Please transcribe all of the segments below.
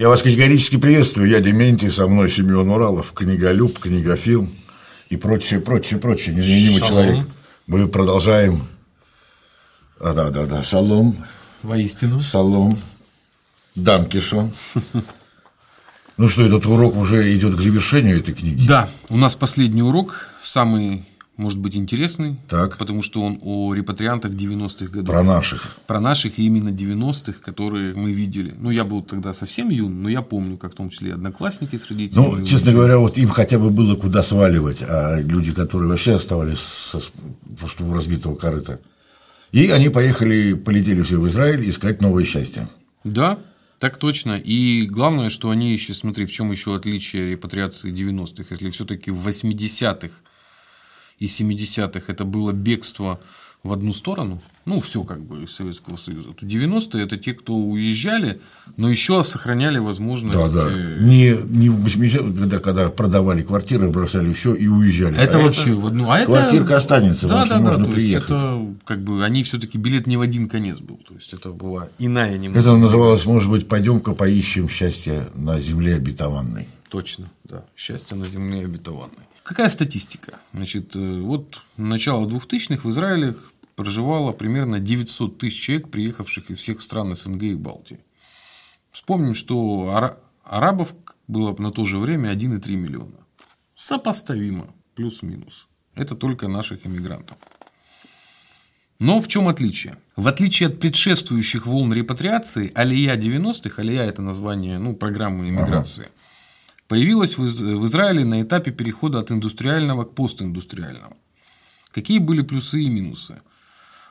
Я вас категорически приветствую. Я Дементий, со мной Семен Уралов, книголюб, книгофил и прочее, прочее, прочее. Незаменимый человек. Мы продолжаем. А, да, да, да. Шалом. Воистину. Шалом. Данкишон. Ну что, этот урок уже идет к завершению этой книги? Да, у нас последний урок, самый может быть интересный, Так. потому что он о репатриантах 90-х годов. Про наших. Про наших и именно 90-х, которые мы видели. Ну, я был тогда совсем юн, но я помню, как в том числе и одноклассники с родителями. Ну, честно говоря, вот им хотя бы было куда сваливать, а люди, которые вообще оставались со с- пустого разбитого корыта. И они поехали, полетели все в Израиль искать новое счастье. Да, так точно. И главное, что они еще, смотри, в чем еще отличие репатриации 90-х, если все-таки в 80-х и 70-х это было бегство в одну сторону, ну, все как бы из Советского Союза, то 90-е это те, кто уезжали, но еще сохраняли возможность. Да, да. э, Не, не в 80 когда, когда продавали квартиры, бросали все и уезжали. Это А вообще в одну. А это- квартирка останется, да, да, да, можно то приехать. Это как бы они все-таки билет не в один конец был. То есть это была иная немного. Это называлось, может быть, пойдем-ка поищем счастье на земле обетованной. Точно, да. Счастье на земле обетованной. Какая статистика? Значит, э, вот начало 2000-х в Израиле проживало примерно 900 тысяч человек, приехавших из всех стран СНГ и Балтии. Вспомним, что ара- арабов было на то же время 1,3 миллиона. Сопоставимо, плюс-минус. Это только наших иммигрантов. Но в чем отличие? В отличие от предшествующих волн репатриации, Алия 90-х, Алия это название ну, программы иммиграции, появилась в, Из- в Израиле на этапе перехода от индустриального к постиндустриальному. Какие были плюсы и минусы?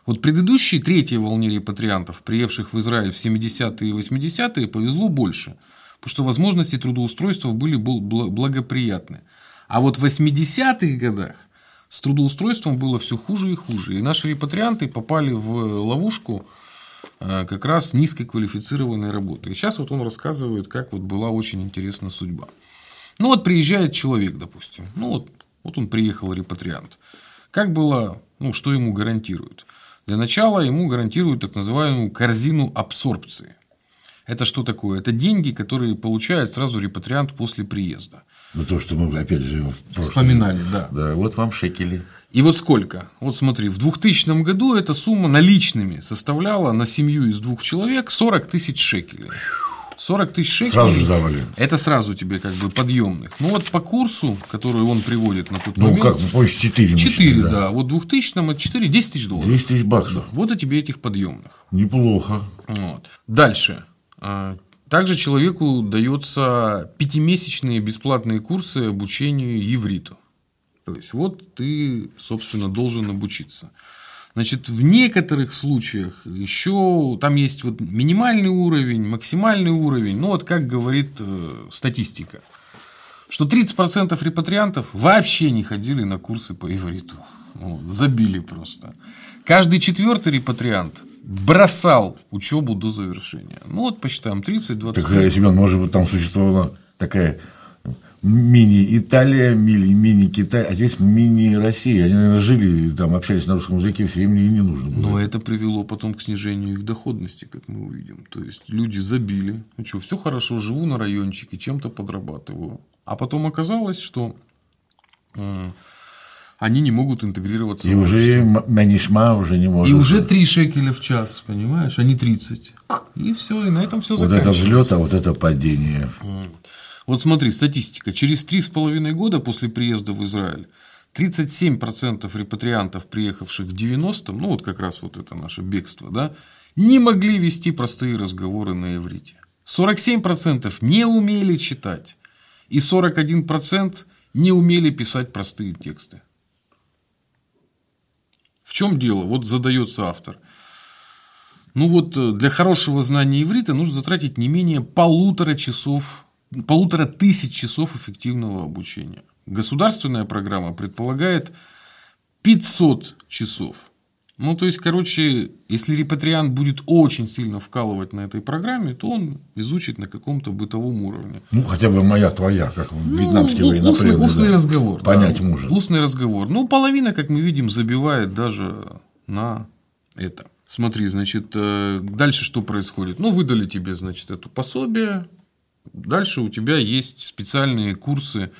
Вот предыдущей третьей волне репатриантов, приехавших в Израиль в 70-е и 80-е, повезло больше, потому что возможности трудоустройства были бл- бл- благоприятны. А вот в 80-х годах с трудоустройством было все хуже и хуже. И наши репатрианты попали в ловушку э, как раз низкоквалифицированной работы. И сейчас вот он рассказывает, как вот была очень интересна судьба. Ну вот приезжает человек, допустим. Ну вот, вот он приехал репатриант. Как было, ну что ему гарантируют? Для начала ему гарантируют так называемую корзину абсорбции. Это что такое? Это деньги, которые получает сразу репатриант после приезда. Ну, то, что мы, опять же, Вспоминали, да. Да, вот вам шекели. И вот сколько? Вот смотри, в 2000 году эта сумма наличными составляла на семью из двух человек 40 тысяч шекелей. 40 тысяч шекелей. Сразу же завалили. Это сразу тебе как бы подъемных. Ну вот по курсу, который он приводит на тот Ну, момент. как, ну, помнишь, 4 4, да. Вот в 2000 это 4, 10 тысяч долларов. 10 тысяч баксов. Вот и тебе этих подъемных. Неплохо. Вот. Дальше. А, Также человеку дается пятимесячные бесплатные курсы обучению евриту. То есть, вот ты, собственно, должен обучиться. Значит, в некоторых случаях еще там есть вот минимальный уровень, максимальный уровень. Ну, вот как говорит э, статистика, что 30% репатриантов вообще не ходили на курсы по ивриту. Вот, забили просто. Каждый четвертый репатриант бросал учебу до завершения. Ну, вот посчитаем, 30-20. Так, Семен, может быть, там существовала такая мини-Италия, мини- мини-Китай, а здесь мини-Россия. Они, наверное, жили, там общались на русском языке, все им не нужно было. Но это привело потом к снижению их доходности, как мы увидим. То есть люди забили. Ну что, все хорошо, живу на райончике, чем-то подрабатываю. А потом оказалось, что они не могут интегрироваться И в уже Манишма уже не может. И уже 3 шекеля в час, понимаешь, а не 30. И все, и на этом все Вот это заканчивается. взлет, а вот это падение. Вот смотри, статистика. Через три с половиной года после приезда в Израиль 37% репатриантов, приехавших в 90-м, ну вот как раз вот это наше бегство, да, не могли вести простые разговоры на иврите. 47% не умели читать. И 41% не умели писать простые тексты. В чем дело? Вот задается автор. Ну вот э, для хорошего знания иврита нужно затратить не менее полутора часов, полутора тысяч часов эффективного обучения. Государственная программа предполагает 500 часов. Ну, то есть, короче, если репатриант будет очень сильно вкалывать на этой программе, то он изучит на каком-то бытовом уровне. Ну, хотя бы моя, твоя, как вьетнамский Ну, устный, военнопленный. устный да. разговор. Понять да. можно. Устный разговор. Ну, половина, как мы видим, забивает даже на это. Смотри, значит, э, дальше что происходит? Ну, выдали тебе, значит, это пособие, Дальше у тебя есть специальные курсы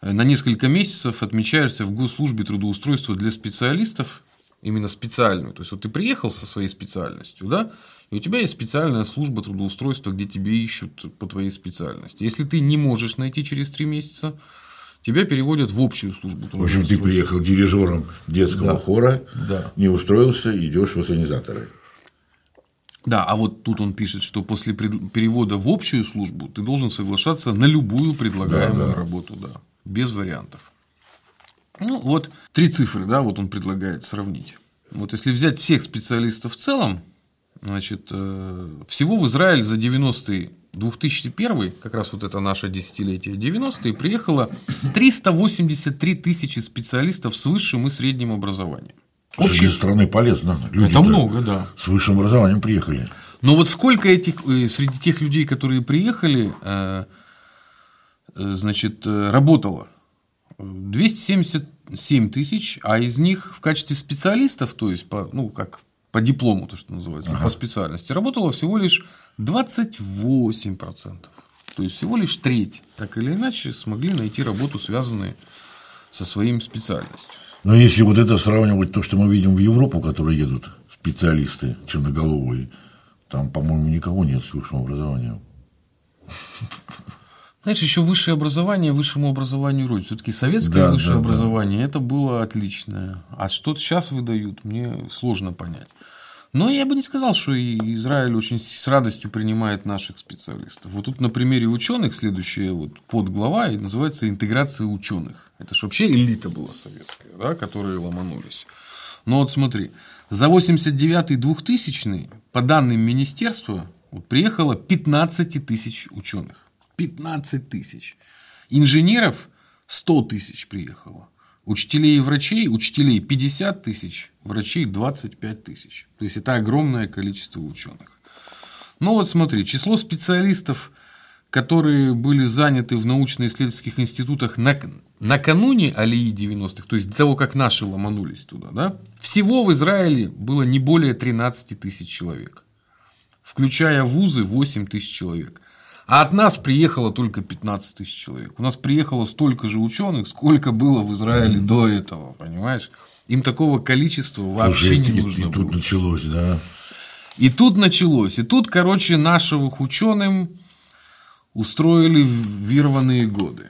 э, на несколько месяцев, отмечаешься в госслужбе трудоустройства для специалистов, именно специальную. То есть, вот ты приехал со своей специальностью, да, и у тебя есть специальная служба трудоустройства, где тебе ищут по твоей специальности. Если ты не можешь найти через три месяца, тебя переводят в общую службу. В общем, ты приехал дирижером детского да. хора, да. не устроился, идешь в ассанизаторы. Да, а вот тут он пишет, что после перевода в общую службу ты должен соглашаться на любую предлагаемую да, да. работу, да, без вариантов. Ну, вот три цифры, да, вот он предлагает сравнить. Вот если взять всех специалистов в целом, значит, э, всего в Израиль за 90-е 2001, как раз вот это наше десятилетие 90-е, приехало 383 тысячи специалистов с высшим и средним образованием. Общей... Для страны полезно. Люди это много, да. С высшим образованием приехали. Но вот сколько этих, э, среди тех людей, которые приехали, э, значит, работало? 277 тысяч, а из них в качестве специалистов, то есть по, ну, как по диплому, то, что называется, ага. по специальности, работало всего лишь 28%. То есть всего лишь треть, так или иначе, смогли найти работу, связанную со своим специальностью. Но если вот это сравнивать то, что мы видим в Европу, которые едут специалисты черноголовые, там, по-моему, никого нет с высшим образованием. Знаешь, еще высшее образование высшему образованию рознь. Все-таки советское да, высшее да, образование да. это было отличное. А что сейчас выдают, мне сложно понять. Но я бы не сказал, что и Израиль очень с радостью принимает наших специалистов. Вот тут на примере ученых следующая вот подглава и называется интеграция ученых. Это же вообще элита была советская, да, которые ломанулись. Но вот смотри, за 89-2000 по данным министерства вот, приехало 15 тысяч ученых. 15 тысяч. Инженеров 100 тысяч приехало. Учителей и врачей, учителей 50 тысяч, врачей 25 тысяч. То есть это огромное количество ученых. Ну вот смотри, число специалистов, которые были заняты в научно-исследовательских институтах на, накануне Алии 90-х, то есть до того, как наши ломанулись туда, да, всего в Израиле было не более 13 тысяч человек, включая вузы 8 тысяч человек. А от нас приехало только 15 тысяч человек. У нас приехало столько же ученых, сколько было в Израиле до этого, понимаешь? Им такого количества вообще Слушай, не и, нужно и. И тут началось, да. И тут началось. И тут, короче, наших ученым устроили вирванные годы.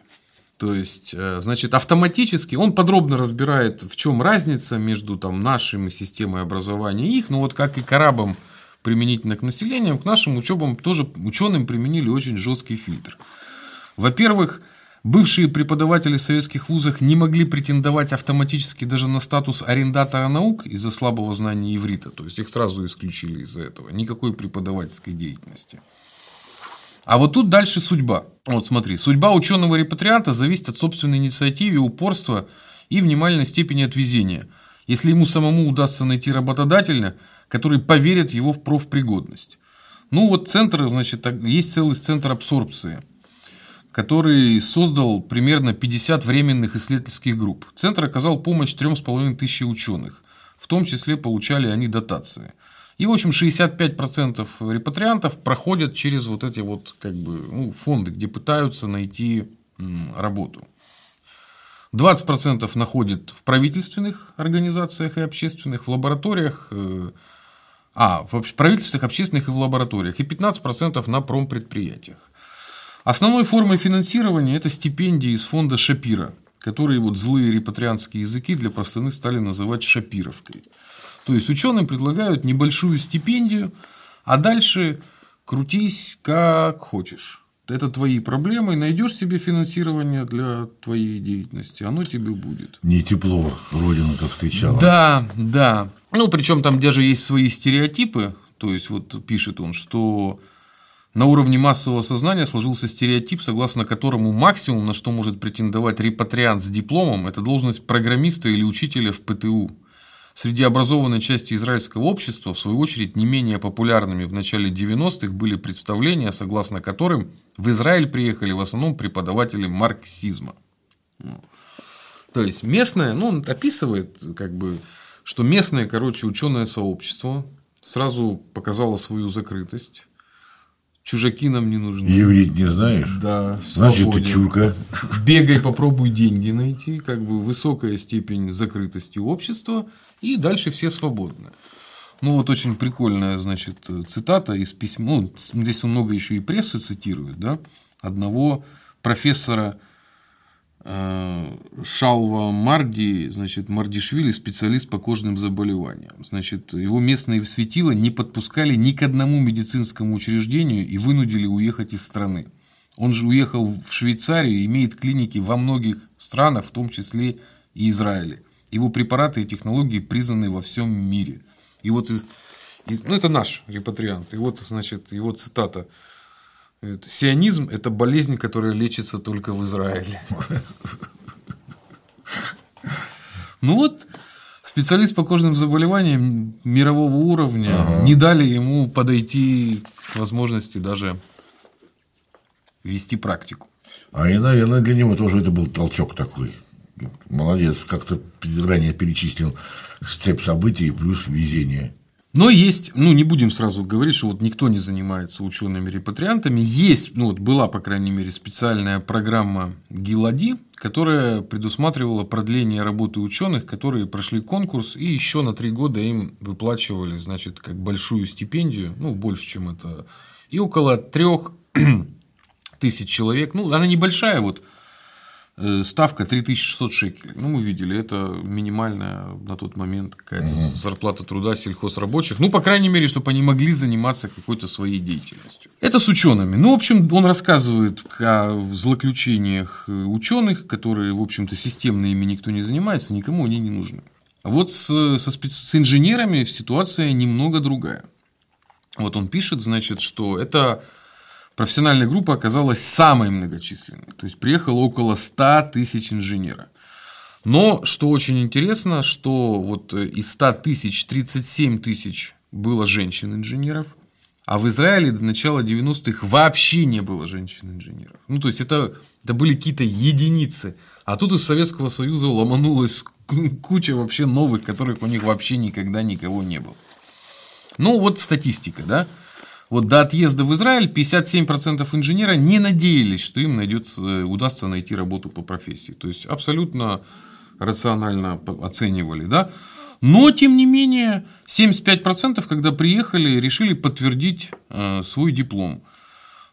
То есть, э, значит, автоматически он подробно разбирает, в чем разница между там, нашими системой образования и их. Ну, вот как и к арабам применительно к населению, к нашим учебам тоже ученым применили очень жесткий фильтр. Во-первых, бывшие преподаватели в советских вузах не могли претендовать автоматически даже на статус арендатора наук из-за слабого знания иврита, то есть их сразу исключили из-за этого, никакой преподавательской деятельности. А вот тут дальше судьба. Вот смотри, судьба ученого-репатрианта зависит от собственной инициативы, упорства и в степени от везения. Если ему самому удастся найти работодателя – которые поверят его в профпригодность. Ну вот центр, значит, есть целый центр абсорбции, который создал примерно 50 временных исследовательских групп. Центр оказал помощь 3,5 тысячи ученых, в том числе получали они дотации. И, в общем, 65% репатриантов проходят через вот эти вот как бы, ну, фонды, где пытаются найти работу. 20% находят в правительственных организациях и общественных, в лабораториях, э, а, в правительственных, общественных и в лабораториях, и 15% на промпредприятиях. Основной формой финансирования это стипендии из фонда Шапира, которые вот злые репатрианские языки для простыны стали называть Шапировкой. То есть ученым предлагают небольшую стипендию, а дальше крутись как хочешь. Это твои проблемы, найдешь себе финансирование для твоей деятельности, оно тебе будет. Не тепло родину-то встречала. Да, да. Ну, причем там даже есть свои стереотипы. То есть, вот пишет он, что на уровне массового сознания сложился стереотип, согласно которому максимум, на что может претендовать репатриант с дипломом, это должность программиста или учителя в ПТУ. Среди образованной части израильского общества, в свою очередь, не менее популярными в начале 90-х были представления, согласно которым в Израиль приехали в основном преподаватели марксизма. Ну, то есть местное, ну, он описывает, как бы, что местное, короче, ученое сообщество сразу показало свою закрытость. чужаки нам не нужны. Еврит не знаешь? Да, Значит, ты чурка. Бегай, попробуй деньги найти, как бы высокая степень закрытости общества, и дальше все свободны. Ну, вот очень прикольная, значит, цитата из письма. Ну, здесь много еще и прессы цитирует, да, одного профессора э, Шалва Марди, значит, Мардишвили, специалист по кожным заболеваниям. Значит, его местные светила не подпускали ни к одному медицинскому учреждению и вынудили уехать из страны. Он же уехал в Швейцарию, имеет клиники во многих странах, в том числе и Израиле. Его препараты и технологии признаны во всем мире. И вот, ну, это наш репатриант. И вот, значит, его цитата. Сионизм – это болезнь, которая лечится только в Израиле. Ну вот, специалист по кожным заболеваниям мирового уровня ага. не дали ему подойти к возможности даже вести практику. А и, наверное, для него тоже это был толчок такой. Молодец, как-то ранее перечислил цепь событий плюс везение. Но есть, ну не будем сразу говорить, что вот никто не занимается учеными-репатриантами. Есть, ну вот была, по крайней мере, специальная программа ГИЛАДИ, которая предусматривала продление работы ученых, которые прошли конкурс, и еще на три года им выплачивали, значит, как большую стипендию, ну, больше, чем это, и около трех тысяч человек, ну, она небольшая, вот, ставка 3600 шекелей. Ну, мы видели, это минимальная на тот момент какая-то угу. зарплата труда сельхозрабочих. Ну, по крайней мере, чтобы они могли заниматься какой-то своей деятельностью. Это с учеными. Ну, в общем, он рассказывает о злоключениях э, ученых, которые, в общем-то, системно ими никто не занимается, никому они не нужны. А вот с, со спец... с инженерами ситуация немного другая. Вот он пишет, значит, что это профессиональная группа оказалась самой многочисленной. То есть приехало около 100 тысяч инженеров. Но, что очень интересно, что вот из 100 тысяч 37 тысяч было женщин-инженеров, а в Израиле до начала 90-х вообще не было женщин-инженеров. Ну, то есть, это, это были какие-то единицы. А тут из Советского Союза ломанулась куча вообще новых, которых у них вообще никогда никого не было. Ну, вот статистика, да. Вот до отъезда в Израиль 57% инженера не надеялись, что им найдется, э, удастся найти работу по профессии. То есть абсолютно рационально оценивали, да. Но, тем не менее, 75%, когда приехали, решили подтвердить э, свой диплом.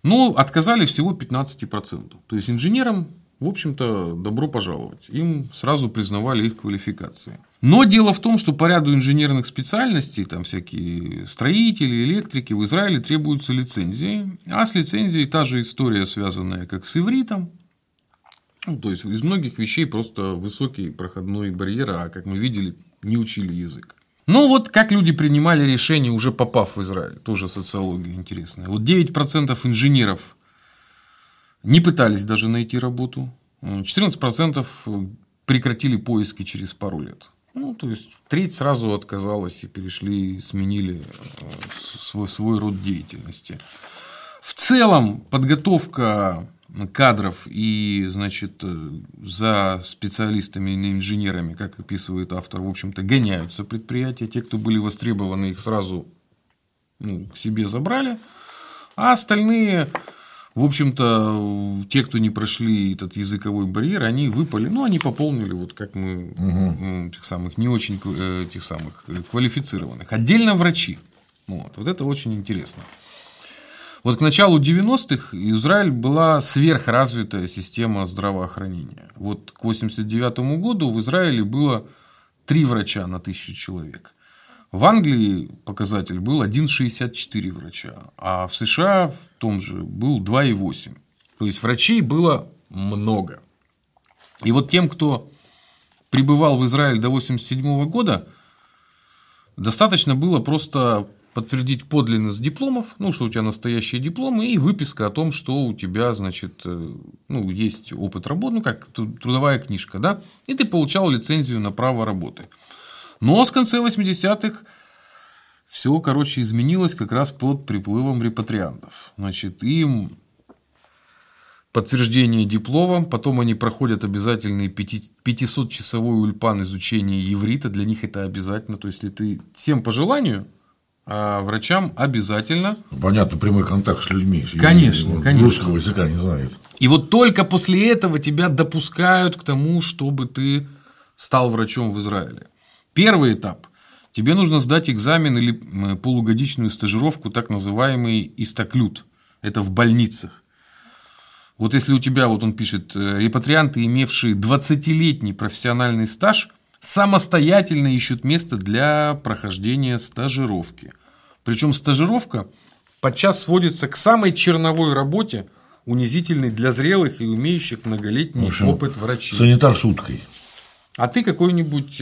Но отказали всего 15%. То есть инженерам в общем-то, добро пожаловать. Им сразу признавали их квалификации. Но дело в том, что по ряду инженерных специальностей, там всякие строители, электрики, в Израиле требуются лицензии. А с лицензией та же история, связанная как с ивритом. Ну, то есть, из многих вещей просто высокий проходной барьер, а, как мы видели, не учили язык. Ну, вот как люди принимали решения, уже попав в Израиль. Тоже социология интересная. Вот 9% инженеров не пытались даже найти работу. 14% прекратили поиски через пару лет. Ну, то есть, треть сразу отказалась и перешли, сменили э, свой, свой род деятельности. В целом, подготовка кадров и, значит, э, за специалистами и инженерами, как описывает автор, в общем-то, гоняются предприятия. Те, кто были востребованы, их сразу ну, к себе забрали. А остальные в общем-то, те, кто не прошли этот языковой барьер, они выпали, ну, они пополнили, вот как мы, угу. тех самых, не очень э, тех самых э, квалифицированных. Отдельно врачи. Вот, вот это очень интересно. Вот к началу 90-х Израиль была сверхразвитая система здравоохранения. Вот к 89 году в Израиле было три врача на тысячу человек. В Англии показатель был 1,64 врача, а в США в том же был 2,8. То есть врачей было много. И вот тем, кто прибывал в Израиль до 1987 года, достаточно было просто подтвердить подлинность дипломов, ну, что у тебя настоящие дипломы, и выписка о том, что у тебя, значит, э, ну, есть опыт работы, ну, как трудовая книжка, да, и ты получал лицензию на право работы. Но с конца 80-х все, короче, изменилось как раз под приплывом репатриантов. Значит, им подтверждение диплома, потом они проходят обязательный 500-часовой ульпан изучения иврита, для них это обязательно, то есть, если ты всем по желанию, а врачам обязательно. Понятно, прямой контакт с людьми. Конечно, конечно. Русского языка не знает. И вот только после этого тебя допускают к тому, чтобы ты стал врачом в Израиле. Первый этап. Тебе нужно сдать экзамен или полугодичную стажировку, так называемый истоклют. Это в больницах. Вот если у тебя, вот он пишет, э, репатрианты, имевшие 20-летний профессиональный стаж, самостоятельно ищут место для прохождения стажировки. Причем стажировка подчас сводится к самой черновой работе, унизительной для зрелых и умеющих многолетний В общем, опыт врачей. Санитар с уткой. А ты какой-нибудь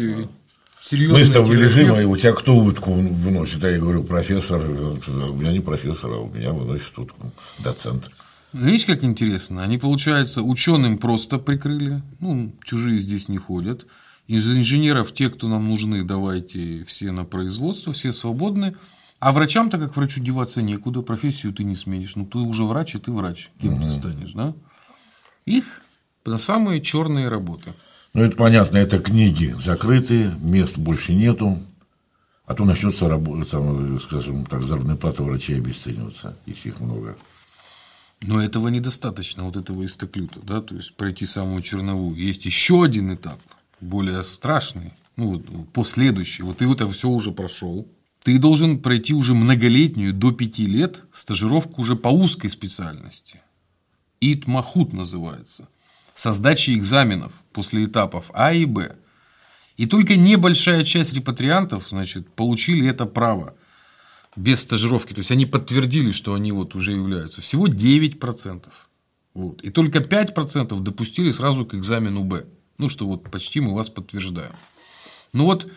э, Мы серьезный с тобой терапевт. лежим, а у тебя кто утку выносит? А я говорю, профессор. А У меня не профессор, а у меня выносит утку доцент. Видишь, как интересно? Они, получается, ученым просто прикрыли. Ну, чужие здесь не ходят. Из инженеров, те, кто нам нужны, давайте все на производство, все свободны. А врачам-то, как врачу, деваться некуда, профессию ты не сменишь. Ну, ты уже врач, и ты врач. Кем ты станешь, да? Их на самые черные работы. Ну, это понятно, это книги закрытые, мест больше нету. А то начнется там, скажем так, заработная плата врачей обесцениваться, если их много. Но этого недостаточно, вот этого истоклюта, да, то есть пройти самую черновую. Есть еще один этап, более страшный, ну, вот, последующий. Вот ты это все уже прошел. Ты должен пройти уже многолетнюю, до пяти лет, стажировку уже по узкой специальности. ИТ-МАХУТ называется. Со сдачей экзаменов после этапов А и Б. И только небольшая часть репатриантов, значит, получили это право без стажировки. То есть они подтвердили, что они вот уже являются. Всего 9%. Вот. И только 5% допустили сразу к экзамену Б. Ну, что вот почти мы вас подтверждаем. Ну вот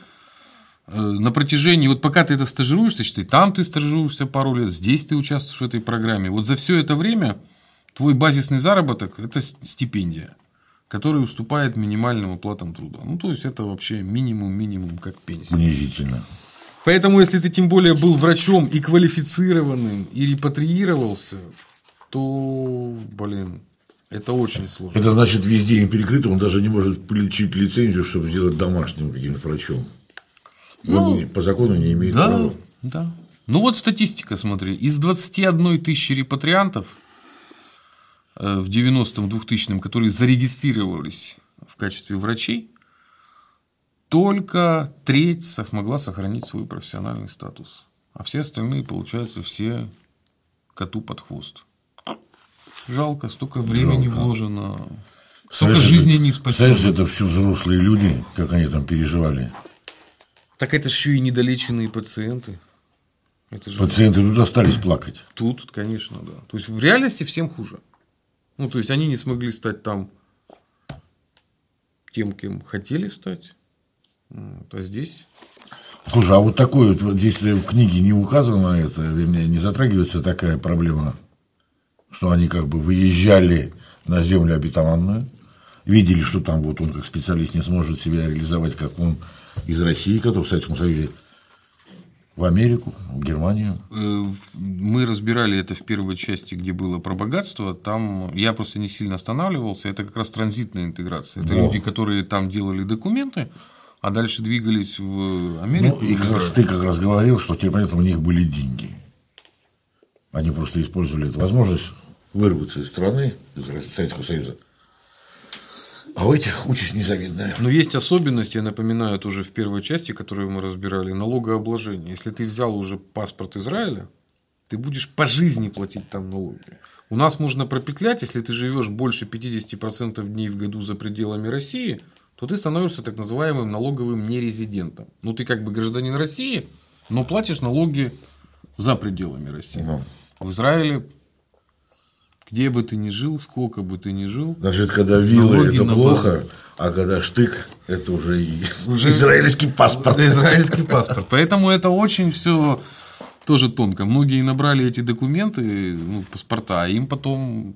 э, на протяжении, вот пока ты это стажируешься, считай, там ты стажируешься пару лет, здесь ты участвуешь в этой программе. Вот за все это время твой базисный заработок – это стипендия, которая уступает минимальным оплатам труда. Ну, то есть, это вообще минимум-минимум, как пенсия. Унизительно. Поэтому, если ты тем более был врачом и квалифицированным, и репатриировался, то, блин, это очень сложно. Это значит, везде им перекрыто, он даже не может получить лицензию, чтобы сделать домашним каким-то врачом. Он не- по закону не имеет Ну, Да, права. да. Ну вот статистика, смотри. Из 21 тысячи репатриантов в 90-м, 2000-м, которые зарегистрировались в качестве врачей, только треть смогла сохранить свой профессиональный статус. А все остальные, получается, все коту под хвост. Жалко, столько времени вложено, столько жизни это- не спасено. это все взрослые люди, как они там переживали. Так это еще и недолеченные пациенты. Это же Пациенты тут остались плакать. Тут, конечно, да. То есть в реальности всем хуже. Ну, то есть они не смогли стать там тем, кем хотели стать. А здесь Слушай, а вот такое вот здесь в книге не указано это, вернее, не затрагивается такая проблема, что они как бы выезжали на землю обетованную, видели, что там вот он как специалист не сможет себя реализовать, как он из России, который в Советском Союзе, в Америку, в Германию. э, мы разбирали это в первой части, где было про богатство. Там я просто не сильно останавливался. Это как раз транзитная интеграция. Это Во. люди, которые там делали документы, а дальше двигались в Америку. Ну, и как раз ты как раз говорил, что тебе понятно, у них были деньги. Они просто использовали эту возможность вырваться из страны, из Советского Союза. А у этих участь незавидная. Но есть особенность, я напоминаю, тоже в первой части, которую мы разбирали, налогообложение. Если ты взял уже паспорт Израиля, ты будешь по жизни платить там налоги. У нас можно пропетлять, если ты живешь больше 50% дней в году за пределами России, то ты становишься так называемым налоговым нерезидентом. Ну, ты как бы гражданин России, но платишь налоги за пределами России. Ну. В Израиле, где бы ты ни жил, сколько бы ты ни жил, Значит, когда вилла это плохо, а когда штык это уже, и израильский паспорт. Израильский паспорт. Поэтому это очень все тоже тонко. Многие набрали эти документы, ну, паспорта, а им потом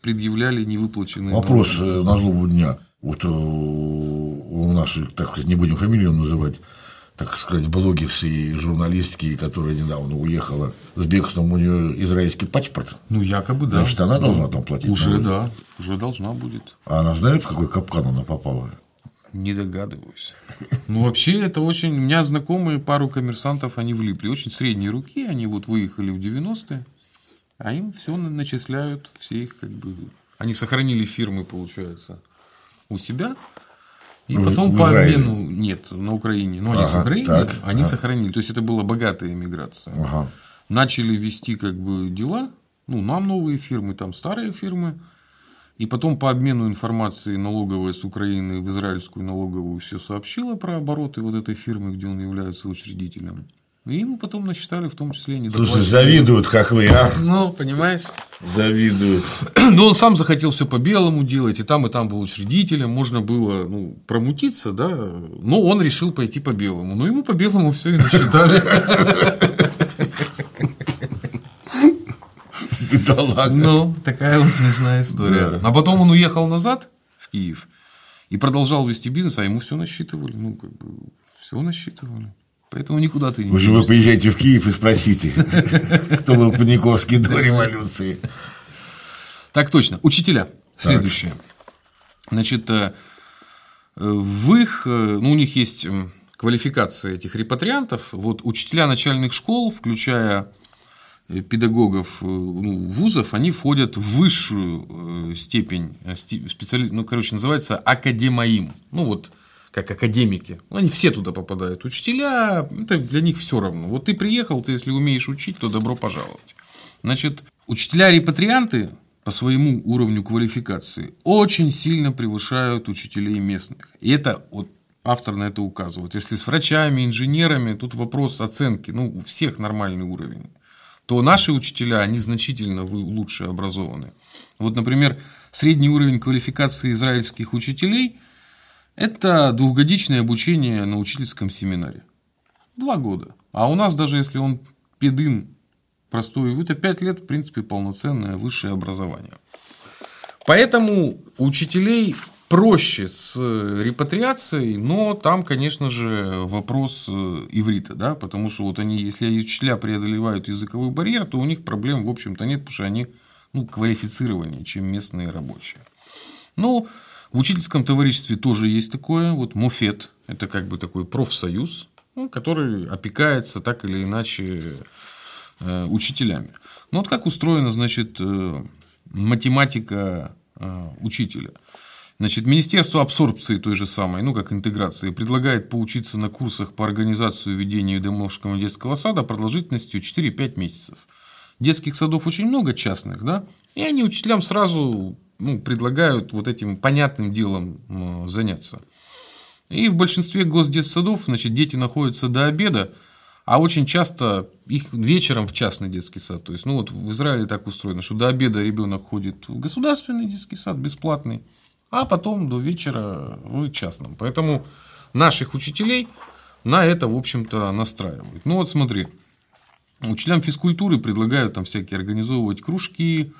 предъявляли невыплаченные Вопрос налоги. э, на злобу дня. Вот э, у наших, так сказать, не будем фамилию называть, так сказать, блогерши и журналистки, которая недавно уехала с бегством, у нее израильский паспорт. Ну, якобы, да. Значит, она должна там платить Уже, налоги. да. Уже должна будет. А она знает, в какой капкан она попала? Не догадываюсь. Ну, вообще, это очень... У меня знакомые, пару коммерсантов, они влипли. Очень средние руки, они вот выехали в 90-е, а им все начисляют, все их как бы... Они сохранили фирмы, получается, у себя, и потом в по Израиле? обмену... Нет, на Украине. Ну, они с Ага, Украины, так, они ага. сохранили. То есть, это была богатая иммиграция. Ага. Начали вести как бы дела, ну, нам новые фирмы, там старые фирмы, и потом по обмену информации налоговая с Украины в израильскую налоговую все сообщила про обороты вот этой фирмы, где он является учредителем. И ему потом насчитали в том числе Слушай, недоплату. завидуют хохлы, а? Ну, понимаешь? Завидуют. Но он сам захотел все по белому делать, и там, и там был учредителем, можно было ну, промутиться, да, но он решил пойти по белому. Но ему по белому все и насчитали. Бедолага. Ну, такая вот смешная история. Да. А потом он уехал назад в Киев и продолжал вести бизнес, а ему все насчитывали. Ну, как бы, все насчитывали. Поэтому никуда ты не В общем, вы приезжайте в Киев и спросите, кто был Паниковский до революции. Так точно. Учителя. Следующее. Значит, э, в их, э, ну, у них есть квалификация этих репатриантов. Вот учителя начальных школ, включая э, педагогов ну, вузов, они входят в высшую степень специали... ну, короче, называется академаим. Ну, вот как академики. Ну, Они все туда попадают. Учителя, это для них все равно. Вот ты приехал, ты если умеешь учить, то добро пожаловать. Значит, учителя-репатрианты по своему уровню квалификации очень сильно превышают учителей местных. И это вот автор на это указывает. Если с врачами, инженерами, тут вопрос оценки, ну, у всех нормальный уровень, то наши учителя, они значительно лучше образованы. Вот, например, средний уровень квалификации израильских учителей – это двухгодичное обучение на учительском семинаре. Два года. А у нас даже если он педин простой, это пять лет, в принципе, полноценное высшее образование. Поэтому учителей проще с репатриацией, но там, конечно же, вопрос э, иврита, да, потому что вот они, если учителя преодолевают языковой барьер, то у них проблем, в общем-то, нет, потому что они ну, квалифицированнее, чем местные рабочие. Ну, в учительском товариществе тоже есть такое, вот МОФЕТ, это как бы такой профсоюз, ну, который опекается так или иначе э, учителями. Ну, вот как устроена, значит, э, математика э, учителя. Значит, Министерство абсорбции той же самой, ну, как интеграции, предлагает поучиться на курсах по организации и ведению домашнего детского сада продолжительностью 4-5 месяцев. Детских садов очень много частных, да, и они учителям сразу ну, предлагают вот этим понятным делом заняться. И в большинстве госдетсадов, значит, дети находятся до обеда, а очень часто их вечером в частный детский сад. То есть, ну вот в Израиле так устроено, что до обеда ребенок ходит в государственный детский сад, бесплатный, а потом до вечера в частном. Поэтому наших учителей на это, в общем-то, настраивают. Ну вот смотри, учителям физкультуры предлагают там всякие организовывать кружки,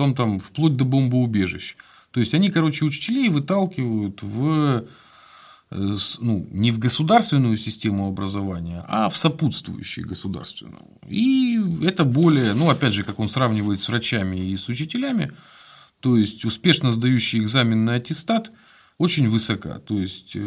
том там вплоть до бомбоубежищ. То есть они, короче, учителей выталкивают в э, ну, не в государственную систему образования, а в сопутствующую государственную. И это более, ну, опять же, как он сравнивает с врачами и с учителями, то есть успешно сдающий экзамен на аттестат очень высока. То есть э,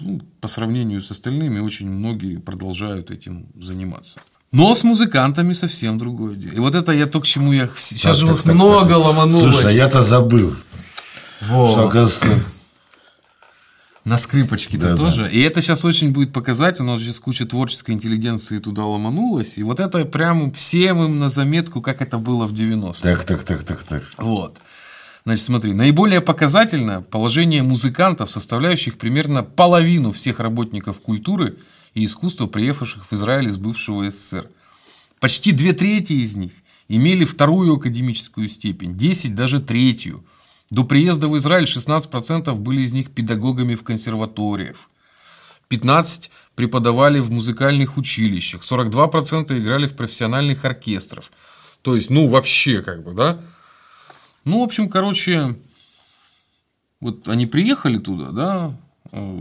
ну, по сравнению с остальными очень многие продолжают этим заниматься. Но с музыкантами совсем другое дело. И вот это я то, к чему я сейчас Так, же так, вот так, много так. ломанулось. Слушай, а я-то забыл. Во. Что, оказывается, На скрипочке-то Да-да. тоже. И это сейчас очень будет показать. У нас сейчас куча творческой интеллигенции туда ломанулась. И вот это прям всем им на заметку, как это было в 90-х. Так, так, так, так, так. Вот. Значит, смотри, наиболее показательно положение музыкантов, составляющих примерно половину всех работников культуры и искусства, приехавших в Израиль из бывшего СССР. Почти две трети из них имели вторую академическую степень, 10 даже третью. До приезда в Израиль 16% были из них педагогами в консерваториях. 15 преподавали в музыкальных училищах, 42% играли в профессиональных оркестрах. То есть, ну, вообще, как бы, да? Ну, в общем, короче, вот они приехали туда, да, э,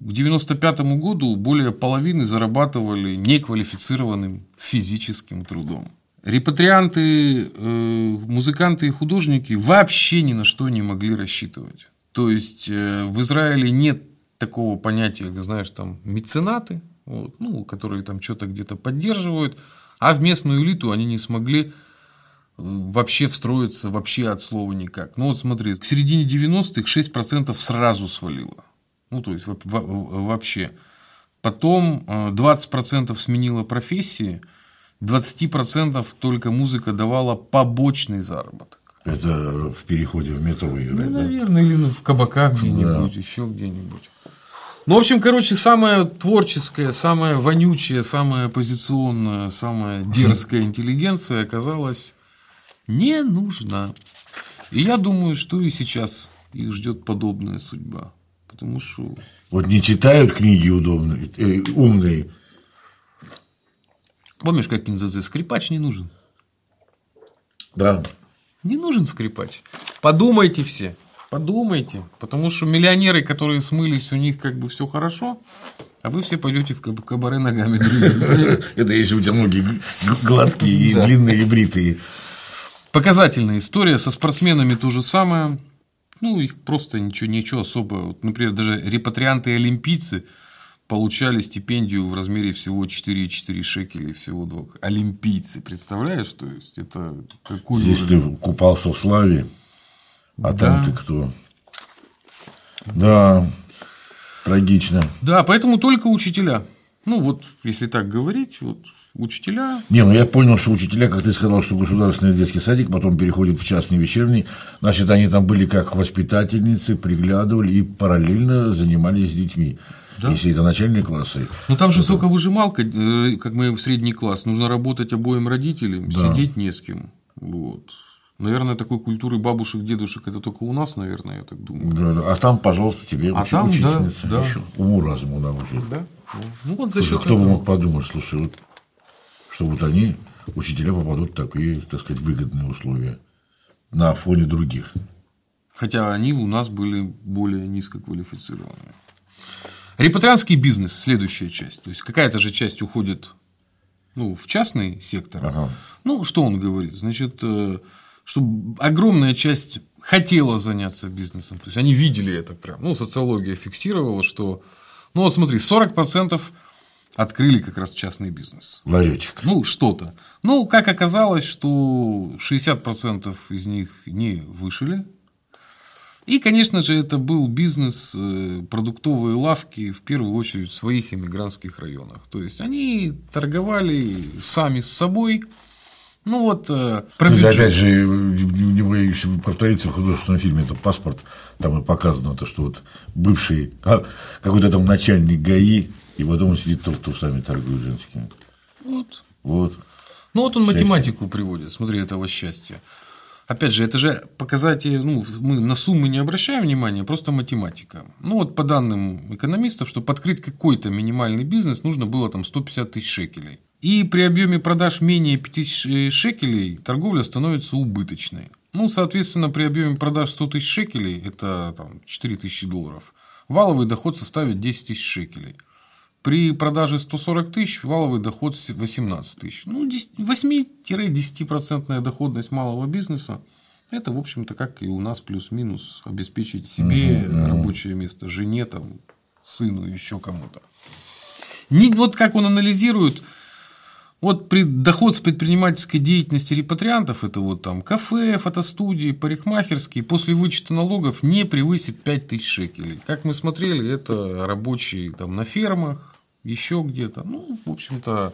к 95 году более половины зарабатывали неквалифицированным физическим трудом. Репатрианты, э, музыканты и художники вообще ни на что не могли рассчитывать. То есть э, в Израиле нет такого понятия, как знаешь, там меценаты, вот, ну, которые там что-то где-то поддерживают, а в местную элиту они не смогли э, вообще встроиться вообще от слова никак. Ну вот смотри, к середине 90-х 6% сразу свалило. Ну, то есть вообще. Потом 20% э, сменило профессии, 20% только музыка давала побочный заработок. Это в переходе в метро играть, ну, наверное, да? или в кабаках где-нибудь, да. еще где-нибудь. Ну, в общем, короче, самая творческая, самая вонючая, самая оппозиционная, самая дерзкая интеллигенция оказалась не нужна. И я думаю, что и сейчас их ждет подобная судьба. Потому что... Вот не читают книги удобные, э, умные. Помнишь, как Кинзадзе, скрипач не нужен? Да. Не нужен скрипач. Подумайте все. Подумайте. Потому что миллионеры, которые смылись, у них как бы все хорошо, а вы все пойдете в кабаре ногами. Это если у тебя ноги гладкие и длинные и бритые. Показательная история. Со спортсменами то же самое. Ну, их просто ничего, ничего особого. Вот, например, даже репатрианты и олимпийцы получали стипендию в размере всего 4,4 шекелей, всего двух. Олимпийцы, представляешь? То есть, это какой Здесь уровень? ты купался в славе, а да. там ты кто? Да, трагично. Да, поэтому только учителя. Ну, вот, если так говорить, вот учителя. Не, ну я понял, что учителя, как ты сказал, что государственный детский садик потом переходит в частный вечерний, значит, они там были как воспитательницы, приглядывали и параллельно занимались с детьми. Да? Если это начальные классы. Ну там же это... соковыжималка, э, как мы в средний класс, нужно работать обоим родителям, да. сидеть не с кем. Вот. Наверное, такой культуры бабушек, дедушек это только у нас, наверное, я так думаю. Да, да. А там, пожалуйста, тебе а там, учительница да, да. уму разуму научит. Да. Ну, вот за счет Кто этого... бы мог подумать, слушай, вот что вот они, учителя, попадут в такие, так сказать, выгодные условия на фоне других. Хотя они у нас были более низкоквалифицированные. Репатрианский бизнес – следующая часть. То есть, какая-то же часть уходит ну, в частный сектор. Ага. Ну, что он говорит? Значит, э, что огромная часть хотела заняться бизнесом. То есть, они видели это прям. Ну, социология фиксировала, что, ну, вот смотри, 40% открыли как раз частный бизнес. Ларечек. Ну, что-то. Ну, как оказалось, что 60% из них не вышли. И, конечно же, это был бизнес, э, продуктовые лавки, в первую очередь, в своих иммигрантских районах. То есть, они торговали сами с собой, ну вот, э, про Слушай, опять же, не боюсь повториться в художественном фильме, это паспорт, там и показано то, что вот бывший, а, какой-то там начальник ГАИ и потом он сидит только усами торгует женскими. Вот. Вот. Ну, вот он счастье. математику приводит, смотри, этого счастья. Опять же, это же показатели, ну, мы на суммы не обращаем внимания, просто математика. Ну, вот по данным экономистов, чтобы открыть какой-то минимальный бизнес, нужно было там 150 тысяч шекелей. И при объеме продаж менее 5 шекелей торговля становится убыточной. Ну, соответственно, при объеме продаж 100 тысяч шекелей, это там, 4 тысячи долларов, валовый доход составит 10 тысяч шекелей. При продаже 140 тысяч валовый доход 18 тысяч. Ну, 8-10% доходность малого бизнеса – это, в общем-то, как и у нас плюс-минус обеспечить себе угу, рабочее место, жене, там, сыну, еще кому-то. Вот как он анализирует, вот доход с предпринимательской деятельности репатриантов, это вот там кафе, фотостудии, парикмахерские, после вычета налогов не превысит 5000 шекелей. Как мы смотрели, это рабочие там на фермах, еще где-то. Ну, в общем-то,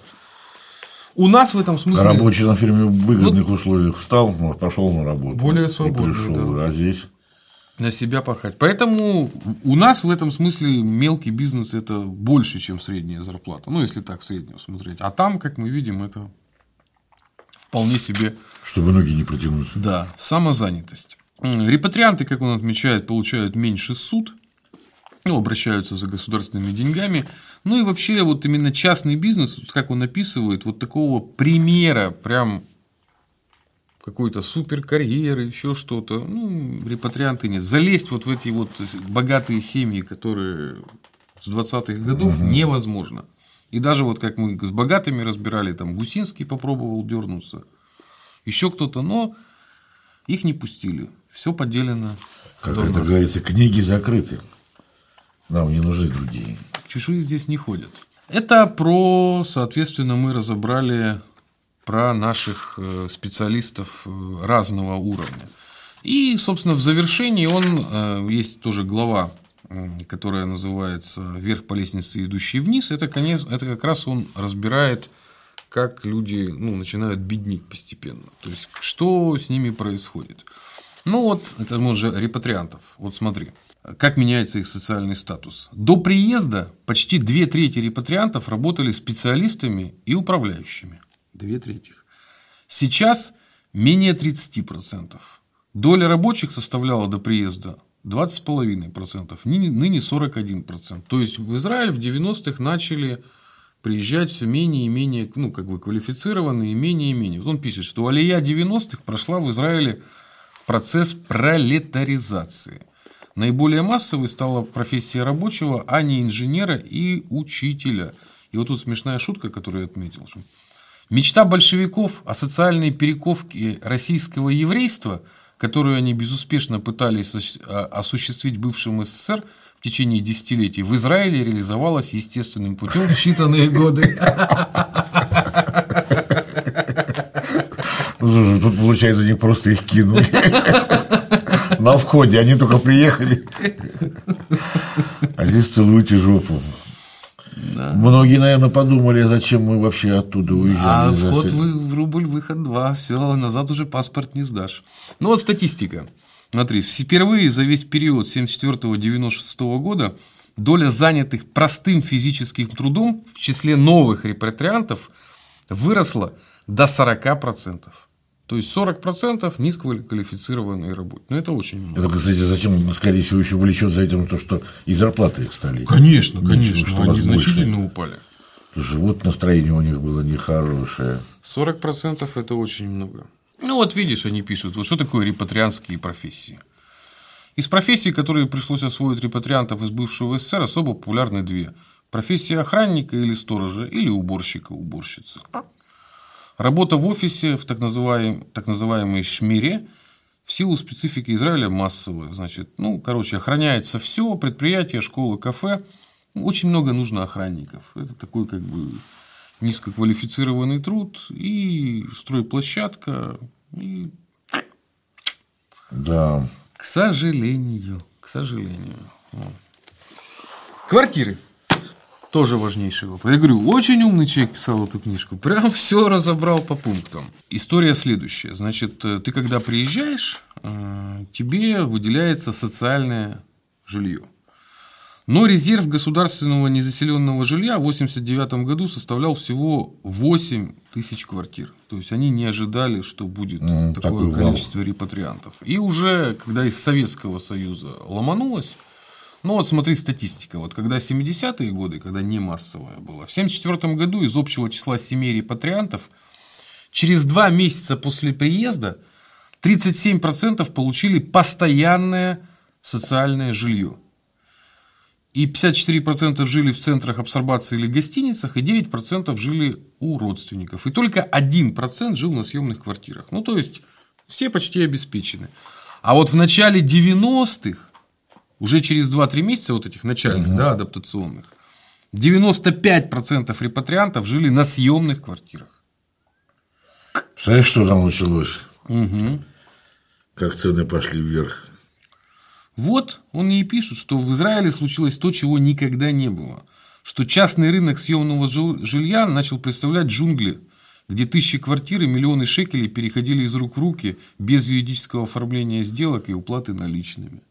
у нас в этом смысле... Рабочий на фирме в выгодных вот, условиях встал, пошел на работу. Более свободно. Пришел, да. А здесь на себя пахать. Поэтому у нас в этом смысле мелкий бизнес это больше, чем средняя зарплата. Ну, если так среднюю смотреть. А там, как мы видим, это вполне себе. Чтобы ноги не протянуть. Да, самозанятость. Репатрианты, как он отмечает, получают меньше суд, ну, обращаются за государственными деньгами. Ну и вообще вот именно частный бизнес, как он описывает, вот такого примера прям какой-то супер карьеры, еще что-то, ну, репатрианты нет. Залезть вот в эти вот богатые семьи, которые с 20-х годов, угу. невозможно. И даже вот как мы с богатыми разбирали, там Гусинский попробовал дернуться, еще кто-то, но их не пустили. Все поделено Как это нас. говорится, книги закрыты. Нам не нужны другие. Чешуи здесь не ходят. Это про, соответственно, мы разобрали про наших э, специалистов э, разного уровня. И, собственно, в завершении он, э, есть тоже глава, которая называется «Вверх по лестнице, идущий вниз». Это, конец, это как раз он разбирает, как люди ну, начинают беднеть постепенно. То есть, что с ними происходит. Ну вот, это мы уже репатриантов. Вот смотри, как меняется их социальный статус. До приезда почти две трети репатриантов работали специалистами и управляющими. Две трети. Сейчас менее 30%. Доля рабочих составляла до приезда 20,5%, ныне ныне 41%. То есть в Израиль в 90-х начали приезжать все менее и менее ну, как бы квалифицированные, и менее и менее. Вот он пишет, что алия 90-х прошла в Израиле процесс пролетаризации. Наиболее массовой стала профессия рабочего, а не инженера и учителя. И вот тут смешная шутка, которую я отметил. Мечта большевиков о социальной перековке российского еврейства, которую они безуспешно пытались а, осуществить бывшим СССР в течение десятилетий, в Израиле реализовалась естественным путем в считанные годы. Тут, получается, не просто их кинули. На входе, они только приехали. А здесь целуйте жопу. Многие, наверное, подумали, зачем мы вообще оттуда уезжали. А вход вы, в рубль, выход два. Все, назад уже паспорт не сдашь. Ну вот статистика. Смотри, впервые за весь период 74-96 года доля занятых простым физическим трудом в числе новых репатриантов выросла до 40%. То есть 40% низкоквалифицированные работы. Ну, это очень много. Это, кстати, зачем, скорее всего, еще влечет за этим то, что и зарплаты их стали. Конечно, меньше, конечно. что они нас больше. значительно упали. Слушай, вот настроение у них было нехорошее. 40% это очень много. Ну вот видишь, они пишут, вот что такое репатрианские профессии. Из профессий, которые пришлось освоить репатриантов из бывшего СССР, особо популярны две. Профессия охранника или сторожа, или уборщика, уборщицы. Работа в офисе в так, называем, так называемой шмире в силу специфики Израиля массовая. Значит, ну, короче, охраняется все, предприятия, школы, кафе. Ну, Очень много нужно охранников. Это такой как бы низкоквалифицированный труд и стройплощадка. И, Да. к сожалению, к сожалению. Квартиры. Тоже важнейший вопрос. Я говорю, очень умный человек писал эту книжку. Прям все разобрал по пунктам. История следующая. Значит, э, ты когда приезжаешь, э, тебе выделяется социальное жилье. Но резерв государственного незаселенного жилья в 1989 году составлял всего 8 тысяч квартир. То есть они не ожидали, что будет М, такое вал. количество репатриантов. И уже, когда из Советского Союза ломанулось, ну вот смотри, статистика. Вот когда 70-е годы, когда не массовая была, в 1974 году из общего числа семей репатриантов через два месяца после приезда 37% получили постоянное социальное жилье. И 54% жили в центрах абсорбации или гостиницах, и 9% жили у родственников. И только 1% жил на съемных квартирах. Ну, то есть, все почти обеспечены. А вот в начале 90-х, уже через 2-3 месяца вот этих начальных, да, адаптационных, 95% репатриантов жили на съемных квартирах. Знаешь, что там началось? Угу. Как цены пошли вверх. Вот он и пишет, что в Израиле случилось то, чего никогда не было. Что частный рынок съемного жил- жилья начал представлять джунгли, где тысячи квартир и миллионы шекелей переходили из рук в руки без юридического оформления сделок и уплаты наличными.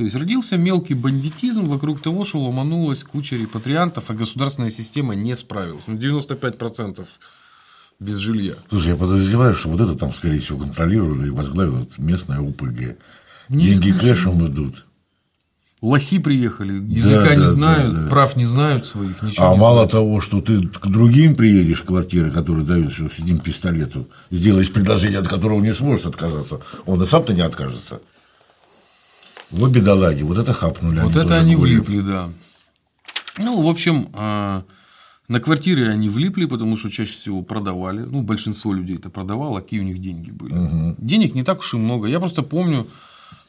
То есть родился мелкий бандитизм вокруг того, что ломанулась куча репатриантов, а государственная система не справилась. Ну, 95% без жилья. Слушай, я подозреваю, что вот это там, скорее всего, контролирует и возглавит местная УПГ. Не Деньги исключено. кэшем идут. Лохи приехали, языка Да, не да, знают, да, да. прав не знают своих, ничего А не мало знают. того, что ты к другим приедешь, квартиры, которые дают сидим пистолету, сделаешь предложение, от которого не сможешь отказаться, он и сам-то не откажется. Вот бедолаги, вот это хапнули. Вот это тоже они были. влипли, да. Ну, в общем, а, на квартиры они влипли, потому что чаще всего продавали. Ну, большинство людей это продавало, а какие у них деньги были. Денег не так уж и много. Я просто помню,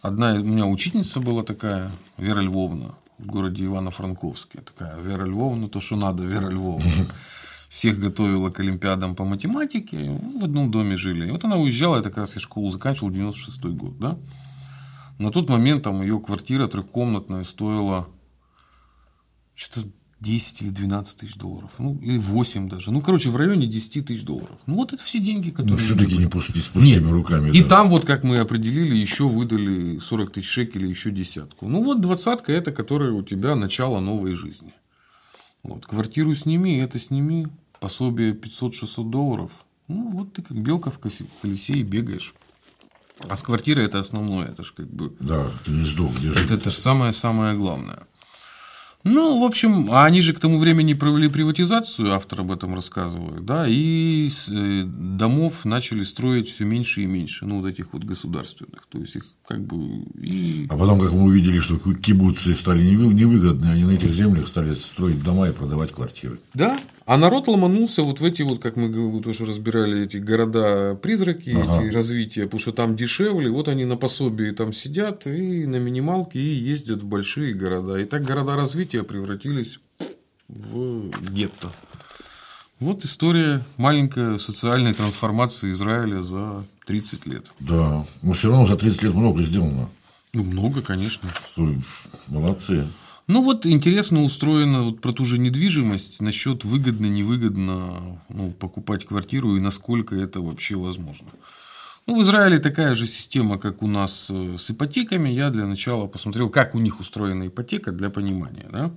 Одна у меня учительница была такая, Вера Львовна, в городе Ивано-Франковске. Такая Вера Львовна, то, что надо, Вера Львовна. Всех готовила к Олимпиадам по математике. В одном доме жили. И вот она уезжала, я как раз я школу заканчивал, 96 год, да. На тот момент там ее квартира трехкомнатная стоила что-то 10 или 12 тысяч долларов. Ну, или 8 даже. Ну, короче, в районе 10 тысяч долларов. Ну, вот это все деньги, которые... Ну, все-таки не, пусти, с пустыми Нет. руками. И да. там, вот как мы определили, еще выдали 40 тысяч шекелей, еще десятку. Ну, вот двадцатка – это которая у тебя начало новой жизни. Вот. Квартиру сними, это сними, пособие 500-600 долларов. Ну, вот ты как белка в колесе и бегаешь. А с квартирой это основное, это же как бы Да, гнездо, где жить. это, это же самое-самое главное. Ну, в общем, а они же к тому времени провели приватизацию, автор об этом рассказывает, да, и э, домов начали строить все меньше и меньше, ну, вот этих вот государственных. То есть их как бы и А потом, как мы увидели, что ки- кибуцы стали невы- невыгодны, они на этих землях стали строить дома и продавать квартиры. Да, а народ ломанулся вот в эти вот, как мы г- тоже разбирали, эти города-призраки, эти развития, потому что там дешевле, вот они на пособии там сидят и на минималке и ездят в большие города. И так города развития превратились в гетто. Вот история маленькой социальной трансформации Израиля за 30 лет. Да, но все равно за 30 лет много сделано. Ну, много, конечно. Молодцы. Ну вот интересно устроено вот про ту же недвижимость насчет выгодно невыгодно ну, покупать квартиру и насколько это вообще возможно. Ну, в Израиле такая же система, как у нас э, с ипотеками. Я для начала посмотрел, как у них устроена ипотека для понимания. Да?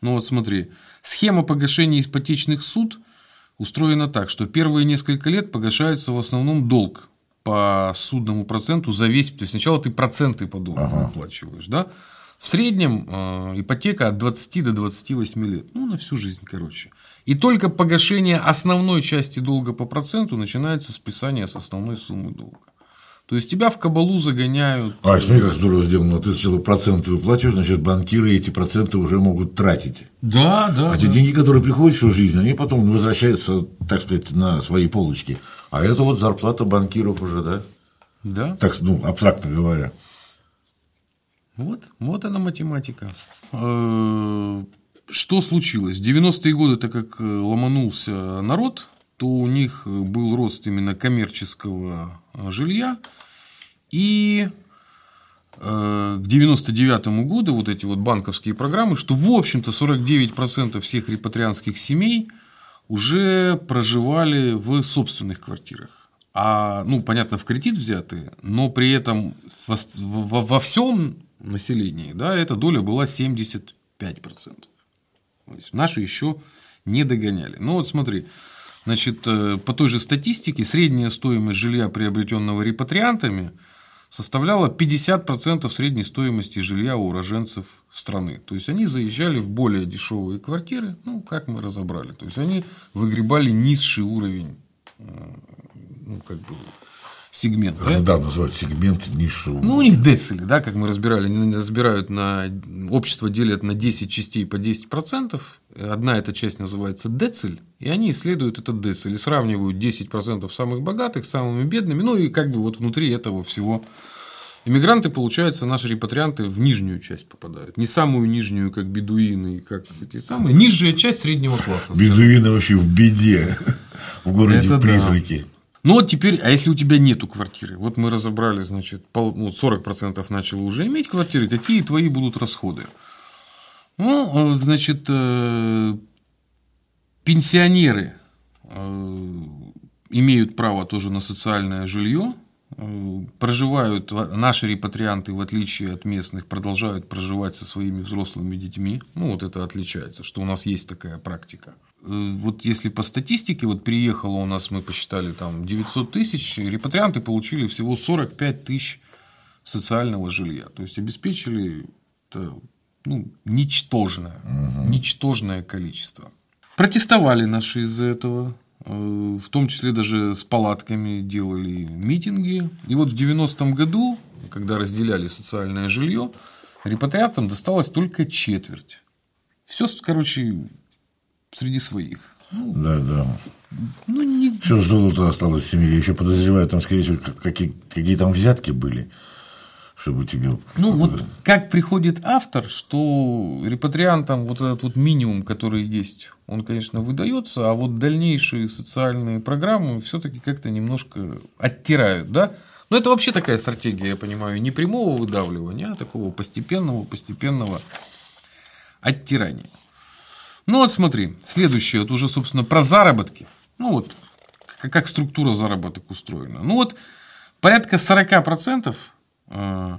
Ну вот смотри, схема погашения ипотечных суд устроена так, что первые несколько лет погашается в основном долг по судному проценту за весь. То есть сначала ты проценты по долгу выплачиваешь, да? В среднем э, ипотека от 20 до 28 лет. Ну, на всю жизнь, короче. И только погашение основной части долга по проценту начинается списание с основной суммы долга. То есть тебя в кабалу загоняют. А, смотри, как здорово сделано. Ты сначала проценты выплачиваешь, значит, банкиры эти проценты уже могут тратить. Да, да. А те деньги, которые приходят в свою жизнь, они потом возвращаются, так сказать, на свои полочки. А это вот зарплата банкиров уже, да? Да. Так, ну, абстрактно говоря. Вот, вот она математика. Э, Что случилось? В 90-е годы, так как э, ломанулся народ, то у них был рост именно коммерческого э, жилья. И э, к 99 году вот эти вот банковские программы, что в общем-то 49% всех репатрианских семей уже проживали в собственных квартирах. А, ну, понятно, в кредит взятые, но при этом во, во- во всем населении, да, эта доля была 75%. То есть наши еще не догоняли. Ну вот смотри, значит, э, по той же статистике средняя стоимость жилья, приобретенного репатриантами, составляла 50% средней стоимости жилья у уроженцев страны. То есть они заезжали в более дешевые квартиры, ну, как мы разобрали. То есть они выгребали низший уровень э, ну, как бы, сегмента. Это, да, называют сегмент низшего. Ну, у них децили, да, как мы разбирали, они разбирают на общество делят на 10 частей по 10%. Одна эта часть называется дециль, и они исследуют этот дециль и сравнивают 10% самых богатых с самыми бедными. Ну и как бы вот внутри этого всего Иммигранты, получается, наши репатрианты в нижнюю часть попадают. Не самую нижнюю, как бедуины, как эти самые. Нижняя часть среднего класса. Бедуины вообще в беде в городе Это да. Ну вот теперь, а если у тебя нету квартиры? Вот мы разобрали, значит, пол- ну, 40% начало уже иметь квартиры, какие твои будут расходы? Ну, э, значит, э, пенсионеры э, имеют право тоже на социальное жилье, проживают, наши репатрианты, в отличие от местных, продолжают проживать со своими взрослыми детьми. Ну, вот это отличается, что у нас есть такая практика. Э, Вот если по статистике, вот приехало у нас, мы посчитали, там 900 тысяч, репатрианты получили всего 45 тысяч социального жилья. То есть обеспечили это, ну, ничтожное, ничтожное количество. Протестовали наши из-за этого. э, В том числе даже с палатками делали митинги. И вот в 90-м году, когда разделяли социальное жилье, репатриантам досталось только четверть. Все, короче, среди своих. Да, да. Ну, не... Все золото осталось в семье. Я еще подозреваю, там, скорее всего, как- какие, какие там взятки были. чтобы тебе... Ну, вот как приходит автор, что репатриантам вот этот вот минимум, который есть, он, конечно, выдается, а вот дальнейшие социальные программы все-таки как-то немножко оттирают, да? Но это вообще такая стратегия, я понимаю, не прямого выдавливания, а такого постепенного, постепенного оттирания. Ну вот смотри, следующее, вот уже, собственно, про заработки. Ну вот, как структура заработок устроена. Ну вот, порядка 40% Э,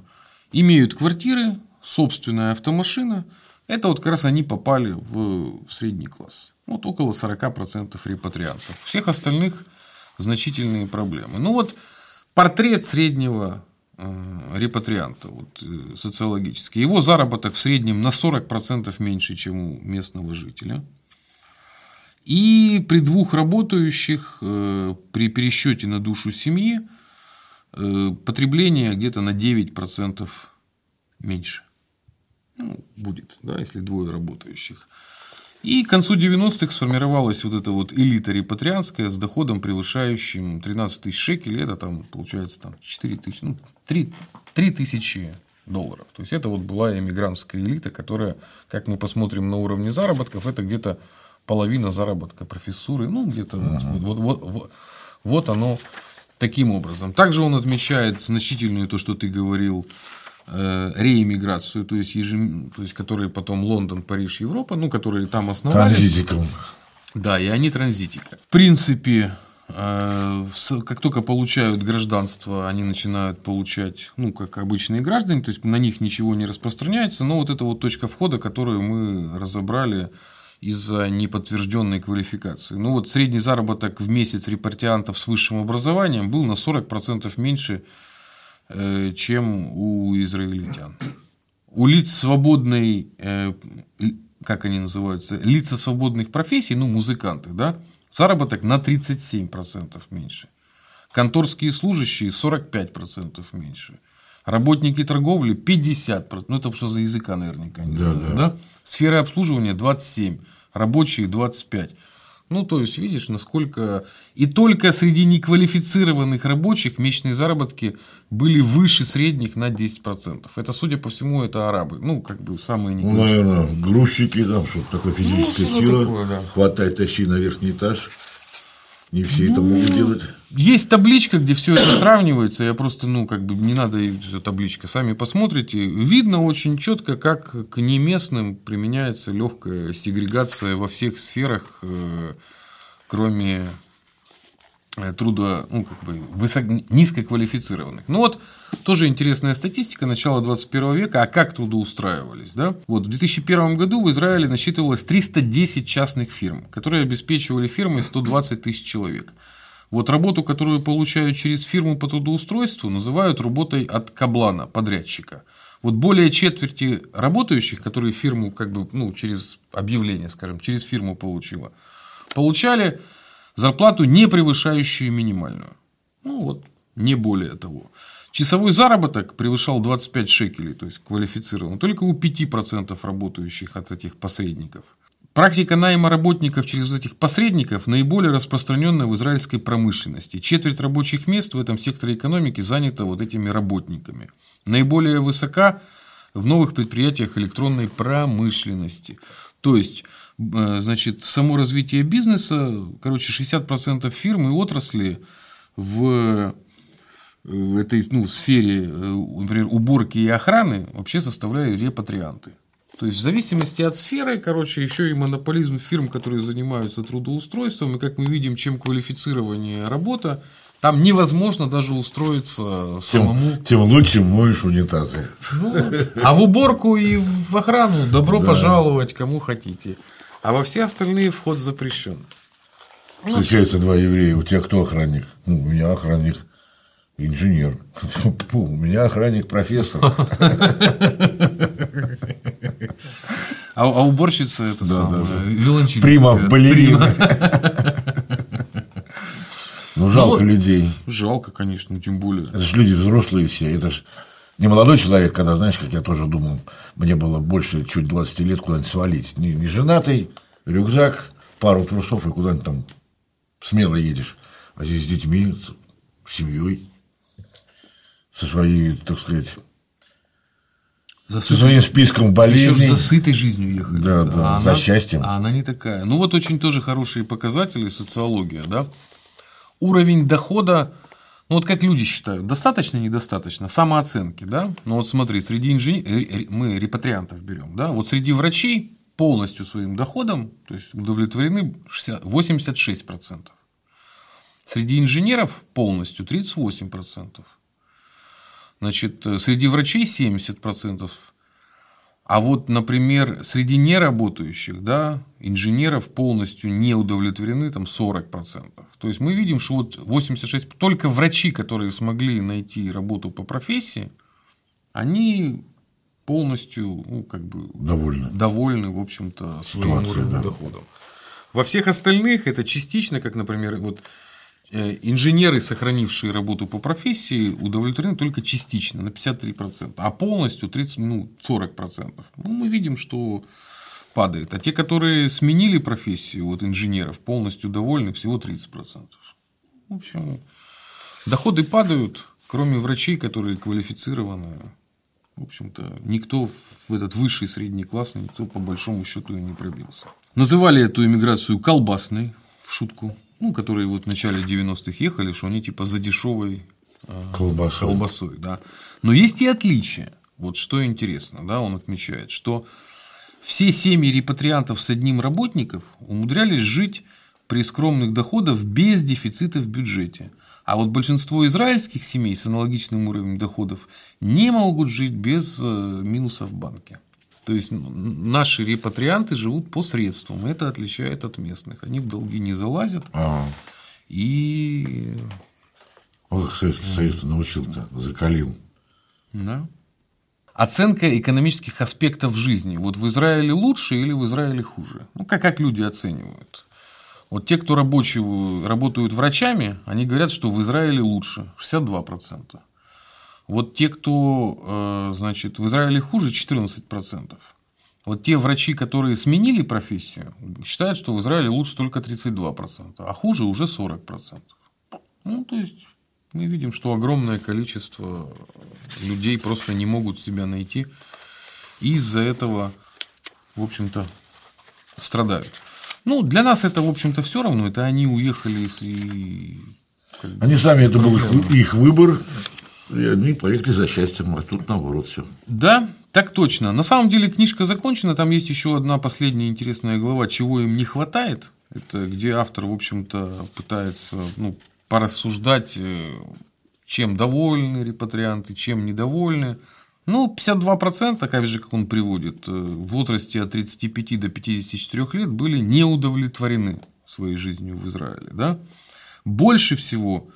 имеют квартиры, собственная автомашина. Это вот как раз они попали в средний класс. Вот около 40% репатриантов. У всех остальных значительные проблемы. Ну вот портрет среднего репатрианта вот, э, социологический. Его заработок в среднем на 40% меньше, чем у местного жителя. И при двух работающих, при пересчете на душу семьи, Э, потребление где-то на 9% меньше. Ну, будет, да, если двое работающих. И к концу 90-х сформировалась вот эта вот элита репатрианская с доходом, превышающим 13 тысяч шекелей. Это там, получается, там 4 тысячи, ну, 3, 3 тысячи долларов. То есть, это вот была эмигрантская элита, которая, как мы посмотрим на уровне заработков, это где-то половина заработка профессуры. Ну, где-то uh-huh. вот, вот, вот, вот оно таким образом. Также он отмечает значительную, то, что ты говорил, реэмиграцию, то есть, ежем... то есть, которые потом Лондон, Париж, Европа, ну, которые там основались. Транзитиком. Да, и они транзитика. В принципе, э, как только получают гражданство, они начинают получать, ну, как обычные граждане, то есть на них ничего не распространяется, но вот эта вот точка входа, которую мы разобрали из-за неподтвержденной квалификации. Ну вот средний заработок в месяц репортиантов с высшим образованием был на 40% меньше, э, чем у израильтян. У лиц свободной, э, как они называются, лица свободных профессий, ну, музыканты, да, заработок на 37% меньше. Конторские служащие 45% меньше. Работники торговли 50%. Ну, это что за языка наверняка. Да, да. да? Сфера обслуживания 27% рабочие 25. Ну, то есть, видишь, насколько... И только среди неквалифицированных рабочих месячные заработки были выше средних на 10%. Это, судя по всему, это арабы. Ну, как бы самые Ну, наверное, грузчики, там, чтобы такая физическая ну, сила. Такое, да. Хватай, тащи на верхний этаж. Не все ну, это могут делать. Есть табличка, где все это сравнивается. Я просто, ну, как бы не надо табличка. Сами посмотрите. Видно очень четко, как к неместным применяется легкая сегрегация во всех сферах, э, кроме Э, труда, ну, как бы высоко, низкоквалифицированных. Ну вот тоже интересная статистика начала 21 века, а как трудоустраивались. Да? Вот в 2001 году в Израиле насчитывалось 310 частных фирм, которые обеспечивали фирмой 120 тысяч человек. Вот работу, которую получают через фирму по трудоустройству, называют работой от каблана, подрядчика. Вот более четверти работающих, которые фирму как бы, ну, через объявление, скажем, через фирму получила, получали зарплату, не превышающую минимальную. Ну вот, не более того. Часовой заработок превышал 25 шекелей, то есть квалифицирован, только у 5% работающих от этих посредников. Практика найма работников через этих посредников наиболее распространенная в израильской промышленности. Четверть рабочих мест в этом секторе экономики занята вот этими работниками. Наиболее высока в новых предприятиях электронной промышленности. То есть, значит, само развитие бизнеса, короче, 60% фирм и отрасли в э, этой ну, сфере, э, например, уборки и охраны вообще составляют репатрианты. То есть, в зависимости от сферы, короче, еще и монополизм фирм, которые занимаются трудоустройством, и как мы видим, чем квалифицированнее работа, там невозможно даже устроиться самому. Тем, тем лучше моешь унитазы. Ну, а в уборку и в охрану добро да. пожаловать кому хотите. А во все остальные вход запрещен. Встречаются два еврея. У тебя кто охранник? Ну, у меня охранник инженер. у меня охранник профессор. А, а уборщица это да, самое, да, да. Прима балерина. Ну, жалко ну, людей. Жалко, конечно, тем более. Это же люди взрослые все. Это же не молодой человек, когда, знаешь, как я тоже думал, мне было больше чуть 20 лет куда-нибудь свалить. Не, не женатый, рюкзак, пару трусов и куда-нибудь там смело едешь. А здесь с детьми, с семьей, со своей, так сказать, за со своим списком болезней. Еще за сытой жизнью ехали. Да, да, а за она, счастьем. А она не такая. Ну, вот очень тоже хорошие показатели, социология, да. Уровень дохода, ну, вот как люди считают, достаточно, недостаточно, самооценки, да. Ну, вот смотри, среди инженеров, мы репатриантов берем, да, вот среди врачей полностью своим доходом, то есть удовлетворены 60, 86%. Среди инженеров полностью 38%. Значит, среди врачей 70%. А вот, например, среди неработающих, да, инженеров полностью не удовлетворены там 40%. То есть мы видим, что вот 86, только врачи, которые смогли найти работу по профессии, они полностью, ну, как бы довольны, довольны в общем-то, своим уровнем да. доходом. Во всех остальных это частично, как, например, вот инженеры, сохранившие работу по профессии, удовлетворены только частично, на 53%, а полностью 30, ну, 40%. Ну, мы видим, что падает. А те, которые сменили профессию, вот инженеров, полностью довольны, всего 30%. В общем, доходы падают, кроме врачей, которые квалифицированы. В общем-то, никто в этот высший средний класс, никто по большому счету и не пробился. Называли эту иммиграцию колбасной, в шутку ну, которые вот в начале 90-х ехали, что они типа за дешевой э, колбасой. колбасой да. Но есть и отличия. Вот что интересно, да, он отмечает, что все семьи репатриантов с одним работников умудрялись жить при скромных доходах без дефицита в бюджете. А вот большинство израильских семей с аналогичным уровнем доходов не могут жить без э, минусов в банке. То есть наши репатрианты живут по средствам. Это отличает от местных. Они в долги не залазят. А. И. Ох, Советский Союз научил-то, закалил. Да. Оценка экономических аспектов жизни. Вот в Израиле лучше или в Израиле хуже? Ну, как, как люди оценивают? Вот те, кто рабочие, работают врачами, они говорят, что в Израиле лучше 62%. Вот те, кто, э, значит, в Израиле хуже, 14%. Вот те врачи, которые сменили профессию, считают, что в Израиле лучше только 32%, а хуже уже 40%. Ну, то есть, мы видим, что огромное количество людей просто не могут себя найти, и из-за этого, в общем-то, страдают. Ну, для нас это, в общем-то, все равно. Это они уехали, если... Они сами, это был их, их выбор. И одни поехали за счастьем, а тут наоборот все. Да, так точно. На самом деле книжка закончена, там есть еще одна последняя интересная глава, чего им не хватает. Это где автор, в общем-то, пытается ну, порассуждать, э, чем довольны репатрианты, чем недовольны. Ну, 52%, опять же, как он приводит, э, в возрасте от 35 до 54 лет были не удовлетворены своей жизнью в Израиле. Да? Больше всего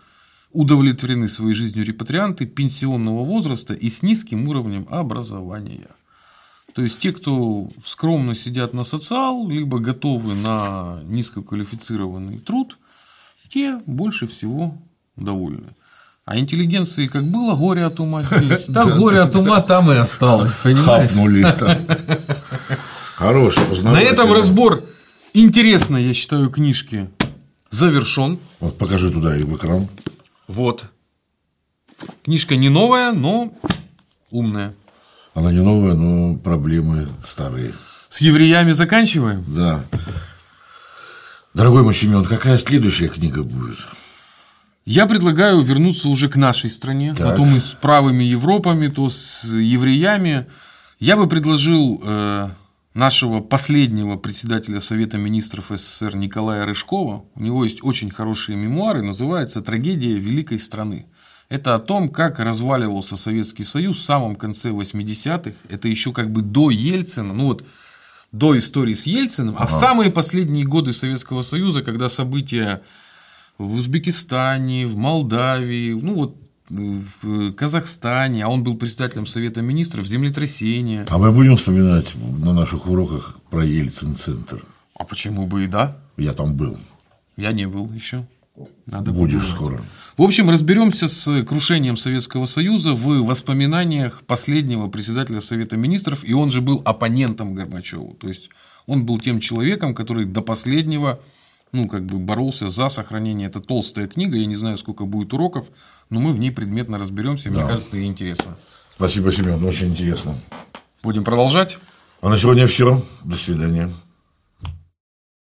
удовлетворены своей жизнью репатрианты пенсионного возраста и с низким уровнем образования. То есть те, кто скромно сидят на социал, либо готовы на низкоквалифицированный труд, те больше всего довольны. А интеллигенции как было горе от ума здесь, так горе от ума там и осталось. Хапнули там. Хороший, На этом разбор интересной, я считаю, книжки завершен. Вот покажи туда и в экран. Вот. Книжка не новая, но умная. Она не новая, но проблемы старые. С евреями заканчиваем? Да. Дорогой мой Семен, какая следующая книга будет? Я предлагаю вернуться уже к нашей стране. Так. А то мы с правыми Европами, то с евреями. Я бы предложил э, нашего последнего председателя Совета министров СССР Николая Рыжкова. У него есть очень хорошие мемуары, называется «Трагедия великой страны». Это о том, как разваливался Советский Союз в самом конце 80-х. Это еще как бы до Ельцина, ну вот до истории с Ельциным, а ага. самые последние годы Советского Союза, когда события в Узбекистане, в Молдавии, ну вот в Казахстане, а он был председателем Совета Министров, землетрясения. А мы будем вспоминать на наших уроках про Ельцин-центр? А почему бы и да? Я там был. Я не был еще. Надо Будешь скоро. В общем, разберемся с крушением Советского Союза в воспоминаниях последнего председателя Совета Министров, и он же был оппонентом Горбачеву. То есть он был тем человеком, который до последнего ну, как бы боролся за сохранение. Это толстая книга, я не знаю, сколько будет уроков, но мы в ней предметно разберемся, да. мне кажется, это интересно. Спасибо, Семен, очень интересно. Будем продолжать. А на сегодня все. До свидания.